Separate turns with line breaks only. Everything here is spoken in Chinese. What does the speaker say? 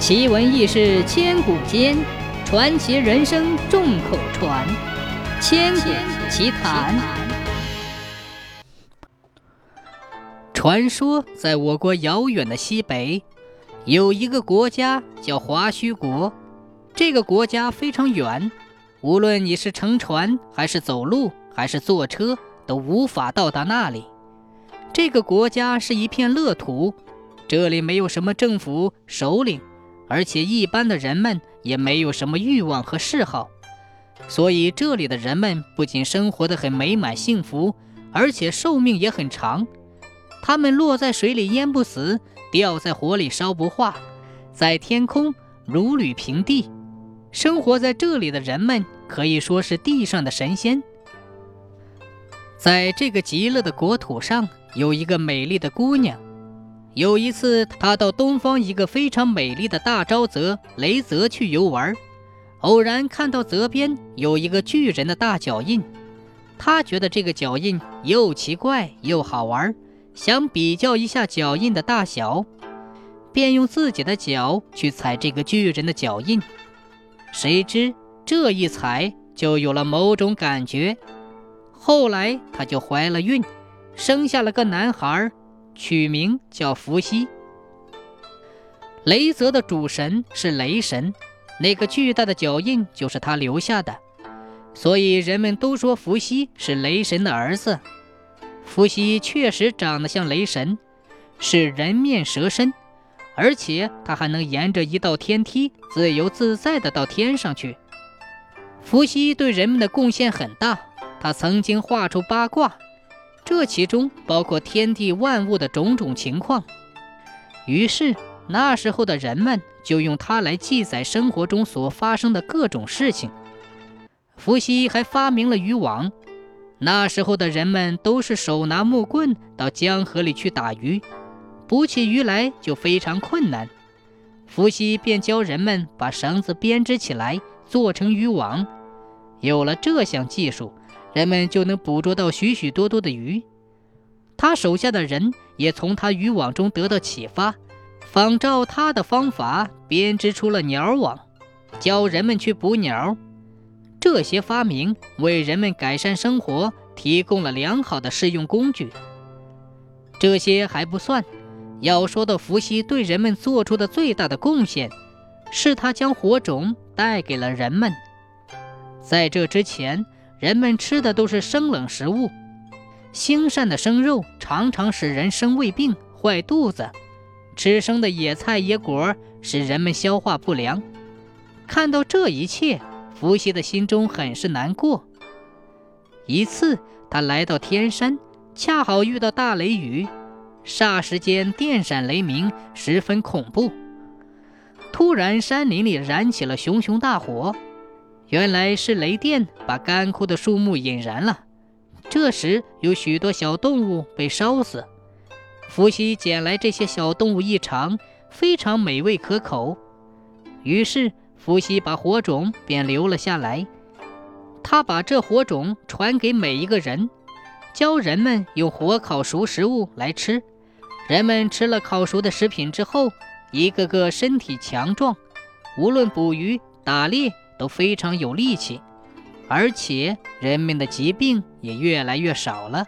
奇闻异事千古间，传奇人生众口传。千古奇谈。传说在我国遥远的西北，有一个国家叫华胥国。这个国家非常远，无论你是乘船，还是走路，还是坐车，都无法到达那里。这个国家是一片乐土，这里没有什么政府首领。而且一般的人们也没有什么欲望和嗜好，所以这里的人们不仅生活的很美满幸福，而且寿命也很长。他们落在水里淹不死，掉在火里烧不化，在天空如履平地。生活在这里的人们可以说是地上的神仙。在这个极乐的国土上，有一个美丽的姑娘。有一次，他到东方一个非常美丽的大沼泽雷泽去游玩，偶然看到泽边有一个巨人的大脚印。他觉得这个脚印又奇怪又好玩，想比较一下脚印的大小，便用自己的脚去踩这个巨人的脚印。谁知这一踩就有了某种感觉，后来他就怀了孕，生下了个男孩。取名叫伏羲。雷泽的主神是雷神，那个巨大的脚印就是他留下的，所以人们都说伏羲是雷神的儿子。伏羲确实长得像雷神，是人面蛇身，而且他还能沿着一道天梯自由自在地到天上去。伏羲对人们的贡献很大，他曾经画出八卦。这其中包括天地万物的种种情况，于是那时候的人们就用它来记载生活中所发生的各种事情。伏羲还发明了渔网，那时候的人们都是手拿木棍到江河里去打鱼，捕起鱼来就非常困难。伏羲便教人们把绳子编织起来，做成渔网。有了这项技术。人们就能捕捉到许许多多的鱼。他手下的人也从他渔网中得到启发，仿照他的方法编织出了鸟网，教人们去捕鸟。这些发明为人们改善生活提供了良好的适用工具。这些还不算，要说到伏羲对人们做出的最大的贡献，是他将火种带给了人们。在这之前。人们吃的都是生冷食物，腥膻的生肉常常使人生胃病、坏肚子；吃生的野菜野果使人们消化不良。看到这一切，伏羲的心中很是难过。一次，他来到天山，恰好遇到大雷雨，霎时间电闪雷鸣，十分恐怖。突然，山林里燃起了熊熊大火。原来是雷电把干枯的树木引燃了，这时有许多小动物被烧死。伏羲捡来这些小动物一尝，非常美味可口。于是伏羲把火种便留了下来，他把这火种传给每一个人，教人们用火烤熟食物来吃。人们吃了烤熟的食品之后，一个个身体强壮，无论捕鱼、打猎。都非常有力气，而且人们的疾病也越来越少了。